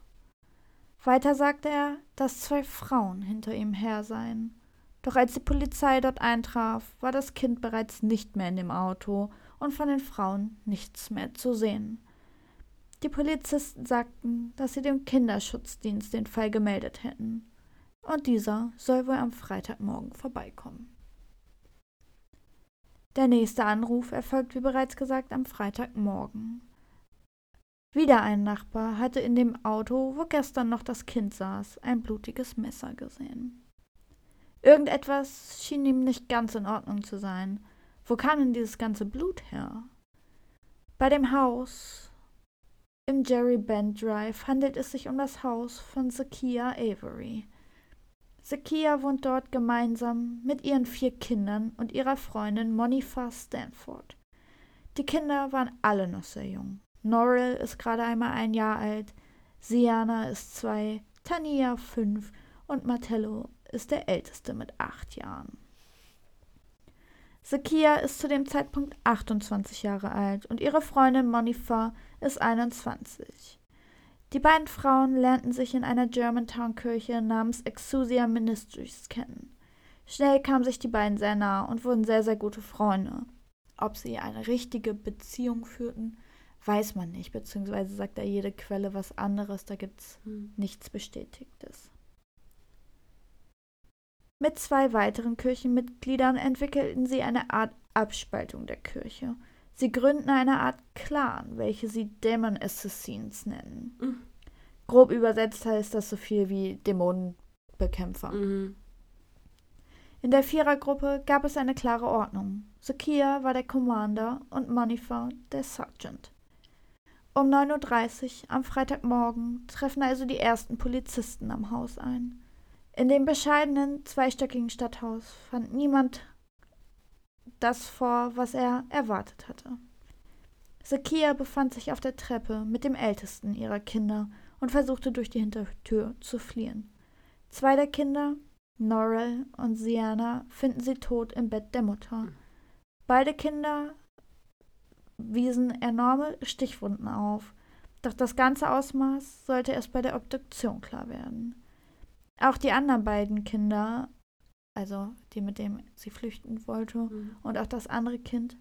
Weiter sagte er, dass zwei Frauen hinter ihm her seien. Doch als die Polizei dort eintraf, war das Kind bereits nicht mehr in dem Auto und von den Frauen nichts mehr zu sehen. Die Polizisten sagten, dass sie dem Kinderschutzdienst den Fall gemeldet hätten und dieser soll wohl am Freitagmorgen vorbeikommen. Der nächste Anruf erfolgt, wie bereits gesagt, am Freitagmorgen. Wieder ein Nachbar hatte in dem Auto, wo gestern noch das Kind saß, ein blutiges Messer gesehen. Irgendetwas schien ihm nicht ganz in Ordnung zu sein. Wo kam denn dieses ganze Blut her? Bei dem Haus im Jerry Bend Drive handelt es sich um das Haus von Zakia Avery. Zakia wohnt dort gemeinsam mit ihren vier Kindern und ihrer Freundin Monifa Stanford. Die Kinder waren alle noch sehr jung. Norrell ist gerade einmal ein Jahr alt, Siana ist zwei, Tania fünf und Martello ist der älteste mit acht Jahren. Zakia ist zu dem Zeitpunkt 28 Jahre alt und ihre Freundin Monifa ist 21. Die beiden Frauen lernten sich in einer Germantown-Kirche namens Exousia Ministries kennen. Schnell kamen sich die beiden sehr nah und wurden sehr, sehr gute Freunde. Ob sie eine richtige Beziehung führten, weiß man nicht, beziehungsweise sagt da jede Quelle was anderes, da gibt's Hm. nichts Bestätigtes. Mit zwei weiteren Kirchenmitgliedern entwickelten sie eine Art Abspaltung der Kirche. Sie gründen eine Art Clan, welche sie Demon Assassins nennen. Mhm. Grob übersetzt heißt das so viel wie Dämonenbekämpfer. Mhm. In der Vierergruppe gab es eine klare Ordnung. Zakia war der Commander und Monifa der Sergeant. Um 9.30 Uhr am Freitagmorgen treffen also die ersten Polizisten am Haus ein. In dem bescheidenen, zweistöckigen Stadthaus fand niemand das vor, was er erwartet hatte. Zakia befand sich auf der Treppe mit dem ältesten ihrer Kinder und versuchte durch die Hintertür zu fliehen. Zwei der Kinder, Norrell und Sienna, finden sie tot im Bett der Mutter. Beide Kinder wiesen enorme Stichwunden auf, doch das ganze Ausmaß sollte erst bei der Obduktion klar werden. Auch die anderen beiden Kinder, also die, mit dem sie flüchten wollte, Mhm. und auch das andere Kind,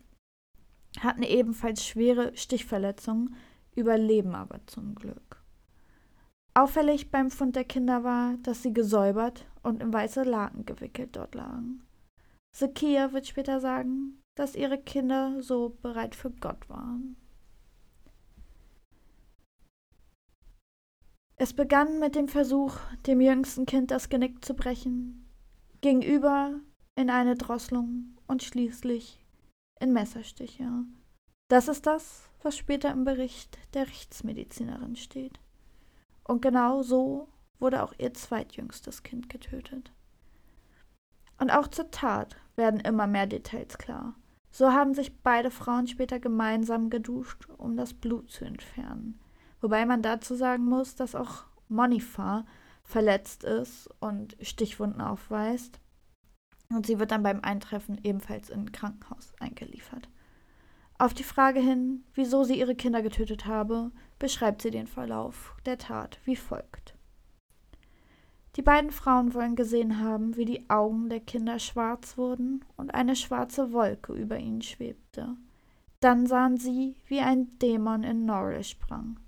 hatten ebenfalls schwere Stichverletzungen, überleben aber zum Glück. Auffällig beim Fund der Kinder war, dass sie gesäubert und in weiße Laken gewickelt dort lagen. Zakia wird später sagen, dass ihre Kinder so bereit für Gott waren. Es begann mit dem Versuch, dem jüngsten Kind das Genick zu brechen, ging über in eine Drosselung und schließlich in Messerstiche. Das ist das, was später im Bericht der Rechtsmedizinerin steht. Und genau so wurde auch ihr zweitjüngstes Kind getötet. Und auch zur Tat werden immer mehr Details klar. So haben sich beide Frauen später gemeinsam geduscht, um das Blut zu entfernen. Wobei man dazu sagen muss, dass auch Monifa verletzt ist und Stichwunden aufweist. Und sie wird dann beim Eintreffen ebenfalls in ein Krankenhaus eingeliefert. Auf die Frage hin, wieso sie ihre Kinder getötet habe, beschreibt sie den Verlauf der Tat wie folgt. Die beiden Frauen wollen gesehen haben, wie die Augen der Kinder schwarz wurden und eine schwarze Wolke über ihnen schwebte. Dann sahen sie, wie ein Dämon in Norrell sprang.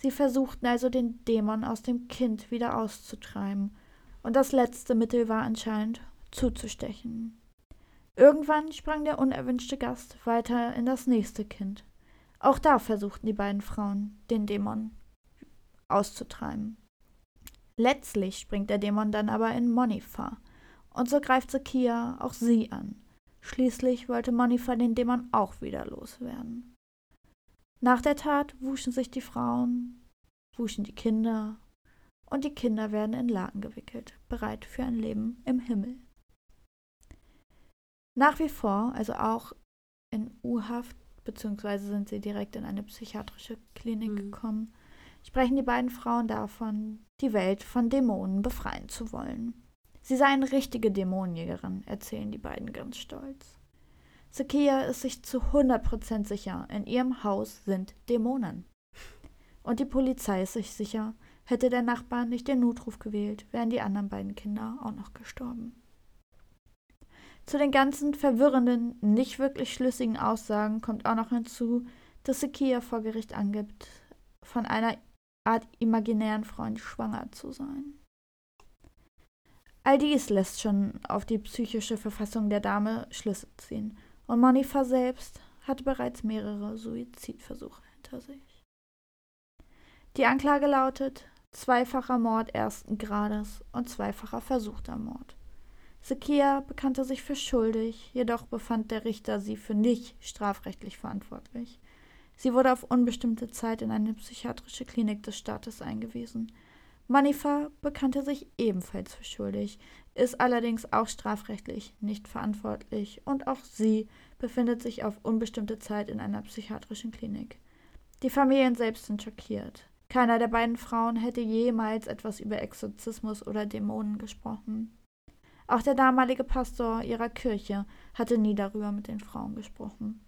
Sie versuchten also den Dämon aus dem Kind wieder auszutreiben, und das letzte Mittel war anscheinend zuzustechen. Irgendwann sprang der unerwünschte Gast weiter in das nächste Kind. Auch da versuchten die beiden Frauen, den Dämon auszutreiben. Letztlich springt der Dämon dann aber in Monifa, und so greift Zakia auch sie an. Schließlich wollte Monifa den Dämon auch wieder loswerden. Nach der Tat wuschen sich die Frauen, wuschen die Kinder und die Kinder werden in Laken gewickelt, bereit für ein Leben im Himmel. Nach wie vor, also auch in U-Haft, beziehungsweise sind sie direkt in eine psychiatrische Klinik mhm. gekommen, sprechen die beiden Frauen davon, die Welt von Dämonen befreien zu wollen. Sie seien richtige Dämonenjägerin, erzählen die beiden ganz stolz. Zakia ist sich zu 100% sicher, in ihrem Haus sind Dämonen. Und die Polizei ist sich sicher, hätte der Nachbar nicht den Notruf gewählt, wären die anderen beiden Kinder auch noch gestorben. Zu den ganzen verwirrenden, nicht wirklich schlüssigen Aussagen kommt auch noch hinzu, dass Zakia vor Gericht angibt, von einer Art imaginären Freund schwanger zu sein. All dies lässt schon auf die psychische Verfassung der Dame Schlüsse ziehen und Monifa selbst hatte bereits mehrere Suizidversuche hinter sich. Die Anklage lautet zweifacher Mord ersten Grades und zweifacher versuchter Mord. Sekia bekannte sich für schuldig, jedoch befand der Richter sie für nicht strafrechtlich verantwortlich. Sie wurde auf unbestimmte Zeit in eine psychiatrische Klinik des Staates eingewiesen. Manifa bekannte sich ebenfalls für schuldig, ist allerdings auch strafrechtlich nicht verantwortlich und auch sie befindet sich auf unbestimmte Zeit in einer psychiatrischen Klinik. Die Familien selbst sind schockiert. Keiner der beiden Frauen hätte jemals etwas über Exorzismus oder Dämonen gesprochen. Auch der damalige Pastor ihrer Kirche hatte nie darüber mit den Frauen gesprochen.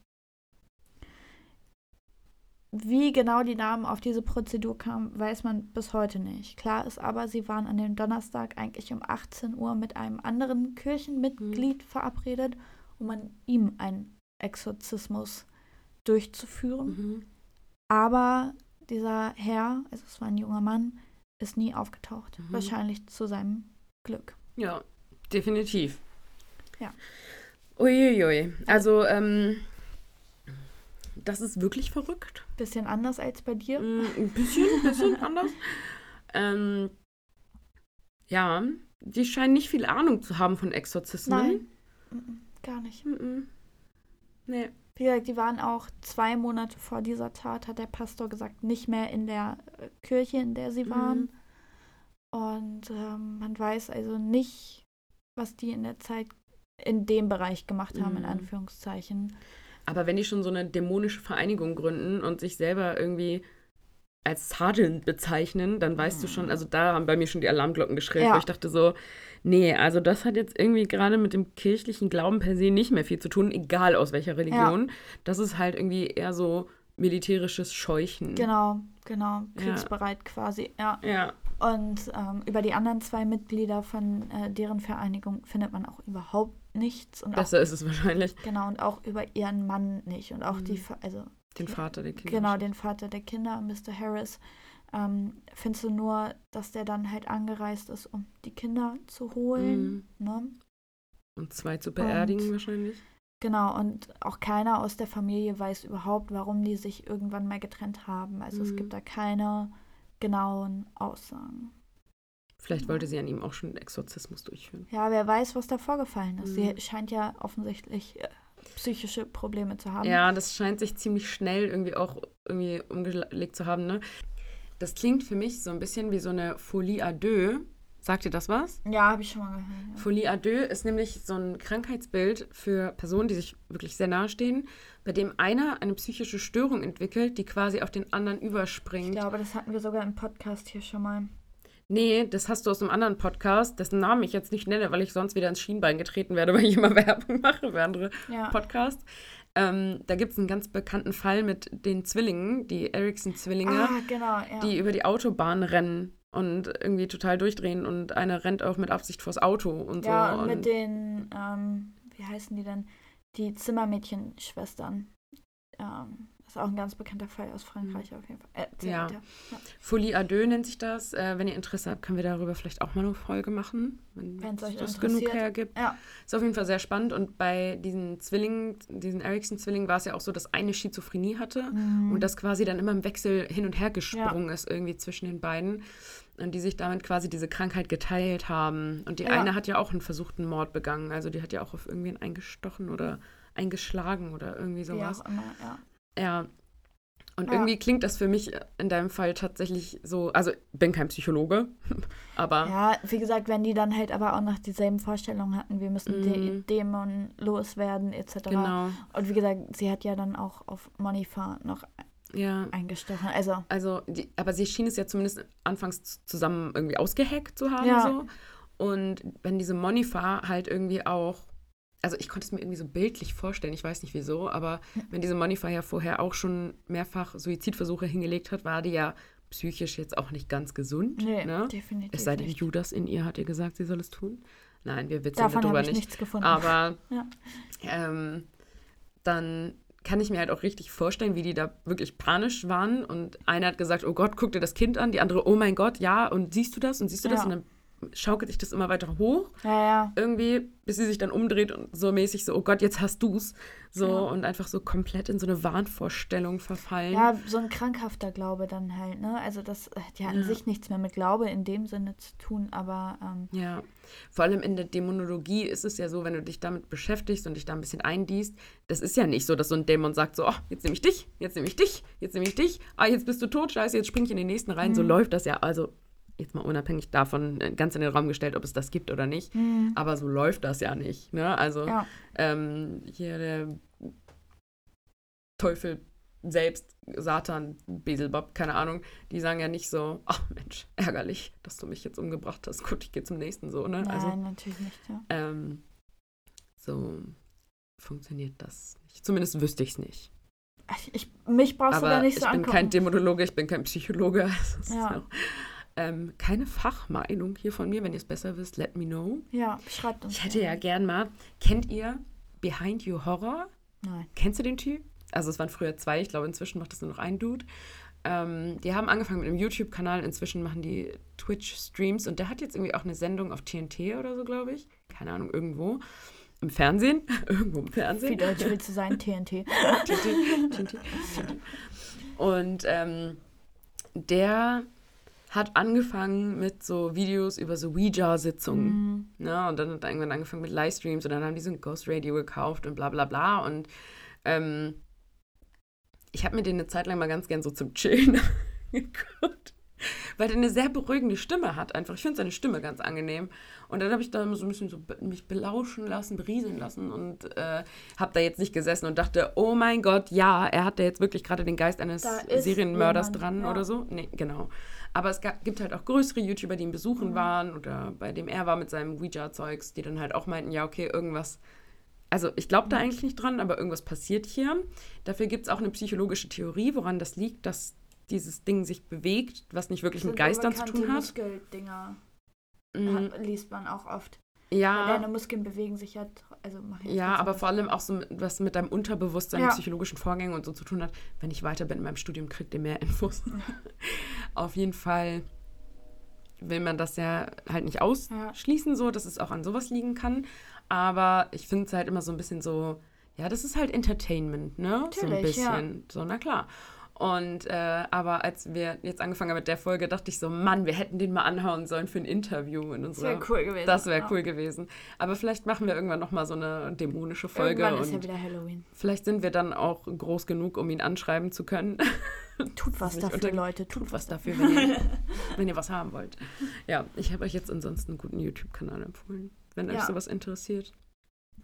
Wie genau die Damen auf diese Prozedur kamen, weiß man bis heute nicht. Klar ist aber, sie waren an dem Donnerstag eigentlich um 18 Uhr mit einem anderen Kirchenmitglied mhm. verabredet, um an ihm einen Exorzismus durchzuführen. Mhm. Aber dieser Herr, also es war ein junger Mann, ist nie aufgetaucht. Mhm. Wahrscheinlich zu seinem Glück. Ja, definitiv. Ja. Uiuiui. Also, ähm, das ist wirklich verrückt. Bisschen anders als bei dir? Mm, ein bisschen, ein bisschen anders. Ähm, ja, die scheinen nicht viel Ahnung zu haben von Exorzismen. Nein, gar nicht. Nee. Wie gesagt, die waren auch zwei Monate vor dieser Tat, hat der Pastor gesagt, nicht mehr in der äh, Kirche, in der sie waren. Mhm. Und ähm, man weiß also nicht, was die in der Zeit in dem Bereich gemacht haben, mhm. in Anführungszeichen. Aber wenn die schon so eine dämonische Vereinigung gründen und sich selber irgendwie als Sergeant bezeichnen, dann weißt mhm. du schon, also da haben bei mir schon die Alarmglocken geschrillt, ja. weil ich dachte so, nee, also das hat jetzt irgendwie gerade mit dem kirchlichen Glauben per se nicht mehr viel zu tun, egal aus welcher Religion. Ja. Das ist halt irgendwie eher so militärisches Scheuchen. Genau, genau, kriegsbereit ja. quasi, ja. Ja. Und ähm, über die anderen zwei Mitglieder von äh, deren Vereinigung findet man auch überhaupt nichts. Und Besser auch, ist es wahrscheinlich. Genau, und auch über ihren Mann nicht. Und auch mhm. die, also. Den Vater der Kinder. Genau, den Vater der Kinder, Mr. Harris. Ähm, findest du nur, dass der dann halt angereist ist, um die Kinder zu holen. Mhm. Ne? Und zwei zu beerdigen Und- wahrscheinlich. Genau, und auch keiner aus der Familie weiß überhaupt, warum die sich irgendwann mal getrennt haben. Also es Mhm. gibt da keine genauen Aussagen. Vielleicht wollte sie an ihm auch schon einen Exorzismus durchführen. Ja, wer weiß, was da vorgefallen ist. Mhm. Sie scheint ja offensichtlich äh, psychische Probleme zu haben. Ja, das scheint sich ziemlich schnell irgendwie auch irgendwie umgelegt zu haben, ne? Das klingt für mich so ein bisschen wie so eine Folie à deux. Sagt ihr das was? Ja, habe ich schon mal gehört. Ja. Folie à deux ist nämlich so ein Krankheitsbild für Personen, die sich wirklich sehr nahe stehen, bei dem einer eine psychische Störung entwickelt, die quasi auf den anderen Ich überspringt. glaube, das hatten wir sogar im Podcast hier schon mal. Nee, das hast du aus einem anderen Podcast, dessen Namen ich jetzt nicht nenne, weil ich sonst wieder ins Schienbein getreten werde, weil ich immer Werbung mache für andere Ja. Podcasts. Ähm, da gibt es einen ganz bekannten Fall mit den Zwillingen, die Ericsson-Zwillinge, Ah, genau, ja. die über die Autobahn rennen und irgendwie total durchdrehen und einer rennt auch mit Absicht vors Auto und ja, so. und mit den, ähm, wie heißen die denn? Die Zimmermädchen-Schwestern. Ähm, das ist auch ein ganz bekannter Fall aus Frankreich auf jeden Fall. Äh, Ja. weiter. Folie à deux nennt sich das. Äh, wenn ihr Interesse habt, können wir darüber vielleicht auch mal eine Folge machen, wenn euch das genug hergibt. Ja. Ist auf jeden Fall sehr spannend. Und bei diesen Zwillingen, diesen Ericsson-Zwillingen, war es ja auch so, dass eine Schizophrenie hatte Mhm. und das quasi dann immer im Wechsel hin und her gesprungen ist, irgendwie zwischen den beiden. Und die sich damit quasi diese Krankheit geteilt haben. Und die Ja. eine hat ja auch einen versuchten Mord begangen. Also die hat ja auch auf irgendwen eingestochen oder eingeschlagen oder irgendwie Wie sowas. auch immer, ja. Ja. Und Ja. irgendwie klingt das für mich in deinem Fall tatsächlich so, also bin kein Psychologe, aber Ja, wie gesagt, wenn die dann halt aber auch noch dieselben Vorstellungen hatten, wir müssen die Mhm. Dämonen loswerden, etc. genau, Und wie gesagt, sie hat ja dann auch auf Monifa noch ja. eingestochen. Also, Also, die, aber sie schien es ja zumindest anfangs zusammen irgendwie ausgehackt zu haben. Ja. So. Und wenn diese Monifa halt irgendwie auch, also ich konnte es mir irgendwie so bildlich vorstellen, ich weiß nicht wieso, aber wenn diese Monifa ja vorher auch schon mehrfach Suizidversuche hingelegt hat, war die ja psychisch jetzt auch nicht ganz gesund. nee, ne? definitiv Es sei denn, nicht. Judas in ihr hat ihr gesagt, sie soll es tun. Nein, wir witzen Davon darüber ich nicht. nichts gefunden. Aber Ja. ähm, dann kann ich mir halt auch richtig vorstellen, wie die da wirklich panisch waren. Und einer hat gesagt, oh Gott, guck dir das Kind an. Die andere, oh mein Gott, ja. Und siehst du das? Und siehst du das? Ja. Und dann schaukelt sich das immer weiter hoch. ja, ja. Irgendwie, bis sie sich dann umdreht und so mäßig so, oh Gott, jetzt hast du's. So Ja. und einfach so komplett in so eine Wahnvorstellung verfallen. Ja, so ein krankhafter Glaube dann halt, ne? Also das hat ja an sich nichts mehr mit Glaube in dem Sinne zu tun, aber ähm, Ja, vor allem in der Dämonologie ist es ja so, wenn du dich damit beschäftigst und dich da ein bisschen eindiest, das ist ja nicht so, dass so ein Dämon sagt so, oh, jetzt nehme ich dich, jetzt nehme ich dich, jetzt nehme ich dich, ah, jetzt bist du tot, scheiße, jetzt spring ich in den nächsten rein. So Mhm. läuft das ja, also jetzt mal unabhängig davon äh, ganz in den Raum gestellt, ob es das gibt oder nicht, hm, aber so läuft das ja nicht, ne? Also ja. ähm, hier der Teufel selbst, Satan, Beelzebub, keine Ahnung, die sagen ja nicht so, ach Mensch, ärgerlich, dass du mich jetzt umgebracht hast. Gut, ich gehe zum nächsten so, ne? Nein, Also, natürlich nicht, ja. ähm, so funktioniert das nicht. Zumindest wüsste ich es nicht. Ich, ich, mich brauchst du da Aber nicht ich so bin angucken. kein Dämonologe, ich bin kein Psychologe. Also, Ja. Ähm, keine Fachmeinung hier von mir. Wenn ihr es besser wisst, let me know. ja, schreibt uns. Ich hätte ja gern mal, kennt ihr Behind You Horror? Nein. Kennst du den Typ? Also es waren früher zwei, ich glaube inzwischen macht das nur noch ein Dude. Ähm, die haben angefangen mit einem YouTube-Kanal, inzwischen machen die Twitch-Streams und der hat jetzt irgendwie auch eine Sendung auf TNT oder so, glaube ich. Keine Ahnung, irgendwo. Im Fernsehen. irgendwo im Wie Fernsehen. deutsch willst du sein? TNT. TNT, TNT. Und ähm, der hat angefangen mit so Videos über so Ouija-Sitzungen. Mhm. Ne? Und dann hat er irgendwann angefangen mit Livestreams und dann haben die so ein Ghost Radio gekauft und bla bla bla. Und ähm, ich habe mir den eine Zeit lang mal ganz gern so zum Chillen geguckt. Weil der eine sehr beruhigende Stimme hat einfach. Ich finde seine Stimme ganz angenehm. Und dann habe ich da so ein bisschen so mich belauschen lassen, berieseln lassen und äh, habe da jetzt nicht gesessen und dachte, oh mein Gott, ja, er hat da jetzt wirklich gerade den Geist eines Serienmörders jemand, dran ja. oder so. Nee, genau. Aber es ga- gibt halt auch größere YouTuber, die ihn besuchen Mhm. waren oder bei dem er war mit seinem Ouija-Zeugs, die dann halt auch meinten, ja, okay, irgendwas. Also ich glaube da Mhm. eigentlich nicht dran, aber irgendwas passiert hier. Dafür gibt es auch eine psychologische Theorie, woran das liegt, dass dieses Ding sich bewegt, was nicht wirklich mit Geistern zu tun hat. Muskeldinger Mhm, liest man auch oft. Weil deine ja, Muskeln bewegen sich ja, also ja, aber vor allem auch so, was mit deinem Unterbewusstsein, Ja. psychologischen Vorgängen und so zu tun hat. Wenn ich weiter bin in meinem Studium, kriegt ihr mehr Infos. Auf jeden Fall will man das ja halt nicht ausschließen, so, dass es auch an sowas liegen kann. aber ich finde es halt immer so ein bisschen so, ja, das ist halt Entertainment, ne? so ein Natürlich, ja. bisschen. So, na klar. Und äh, aber als wir jetzt angefangen haben mit der Folge, dachte ich so, Mann, wir hätten den mal anhauen sollen für ein Interview in unserer. wär cool gewesen, Das wäre ja. cool gewesen. Aber vielleicht machen wir irgendwann noch mal so eine dämonische Folge Irgendwann ist ja wieder Halloween. vielleicht sind wir dann auch groß genug, um ihn anschreiben zu können. Tut was dafür, unter- Leute. Tut was dafür, wenn ihr, wenn ihr was haben wollt. Ja, ich habe euch jetzt ansonsten einen guten YouTube-Kanal empfohlen, wenn euch Ja. sowas interessiert.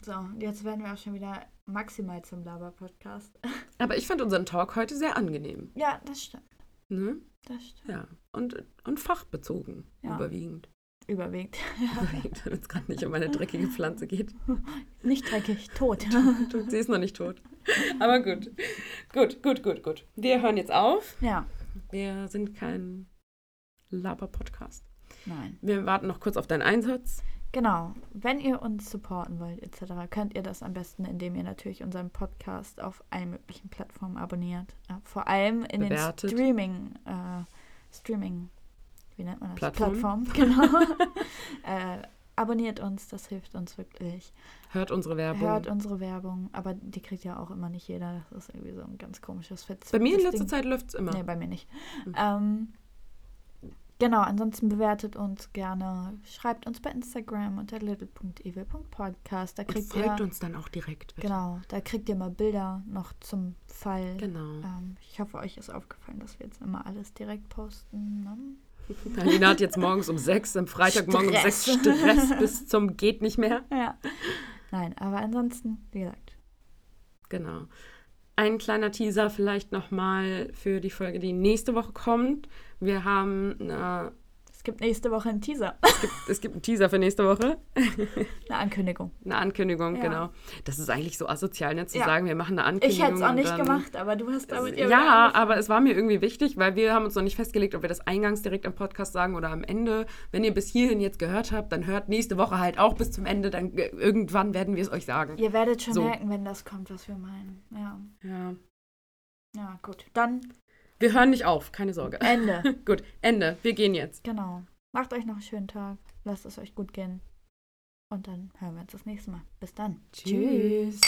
So, jetzt werden wir auch schon wieder maximal zum Laber-Podcast. Aber ich fand unseren Talk heute sehr angenehm. Ja, das stimmt. Ne? Das stimmt. Ja. Und, und fachbezogen Ja. überwiegend. Überwiegend. Überwiegend, wenn es gerade nicht um eine dreckige Pflanze geht. Nicht dreckig, tot. Sie ist noch nicht tot. Aber gut. Gut, gut, gut, gut. Wir hören jetzt auf. ja, Wir sind kein Laber-Podcast. nein. Wir warten noch kurz auf deinen Einsatz. Genau. Wenn ihr uns supporten wollt, etc., könnt ihr das am besten, indem ihr natürlich unseren Podcast auf allen möglichen Plattformen abonniert. Ja, vor allem in Bewertet. den Streaming, äh, Streaming, wie nennt man das? Plattformen. Plattformen, genau. äh, abonniert uns, das hilft uns wirklich. Hört unsere Werbung. Hört unsere Werbung, aber die kriegt ja auch immer nicht jeder. Das ist irgendwie so ein ganz komisches Fetz. Bei mir in letzter Ding. Zeit läuft es immer. Nee, bei mir nicht. Mhm. Ähm, genau, ansonsten bewertet uns gerne. Schreibt uns bei Instagram unter little.evil.podcast. Da Und kriegt folgt ihr, uns dann auch direkt. Bitte. genau, da kriegt ihr mal Bilder noch zum Fall. Genau. Ähm, ich hoffe, euch ist aufgefallen, dass wir jetzt immer alles direkt posten. Ne? Alina hat jetzt morgens um sechs, am Freitagmorgen um sechs Stress bis zum geht nicht mehr. Ja. Nein, aber ansonsten, wie gesagt, Genau. Ein kleiner Teaser vielleicht nochmal für die Folge, die nächste Woche kommt. Wir haben eine, es gibt nächste Woche einen Teaser. es gibt einen Teaser für nächste Woche, Eine Ankündigung. eine Ankündigung, Ja. genau. Das ist eigentlich so asozial, nicht zu Ja. sagen, wir machen eine Ich Ankündigung. hätte es auch nicht gemacht, aber du hast damit irgendwie Ja, aber es war mir irgendwie wichtig, weil wir haben uns noch nicht festgelegt, ob wir das eingangs direkt am Podcast sagen oder am Ende. Wenn ihr bis hierhin jetzt gehört habt, dann hört nächste Woche halt auch bis zum Ende. Dann äh, irgendwann werden wir es euch sagen. Ihr werdet schon So. merken, wenn das kommt, was wir meinen. Ja. Ja. Ja, gut. Dann Wir hören nicht auf, keine Sorge. Ende. Gut, Ende. Wir gehen jetzt. genau. Macht euch noch einen schönen Tag. Lasst es euch gut gehen. Und dann hören wir uns das nächste Mal. Bis dann. Tschüss.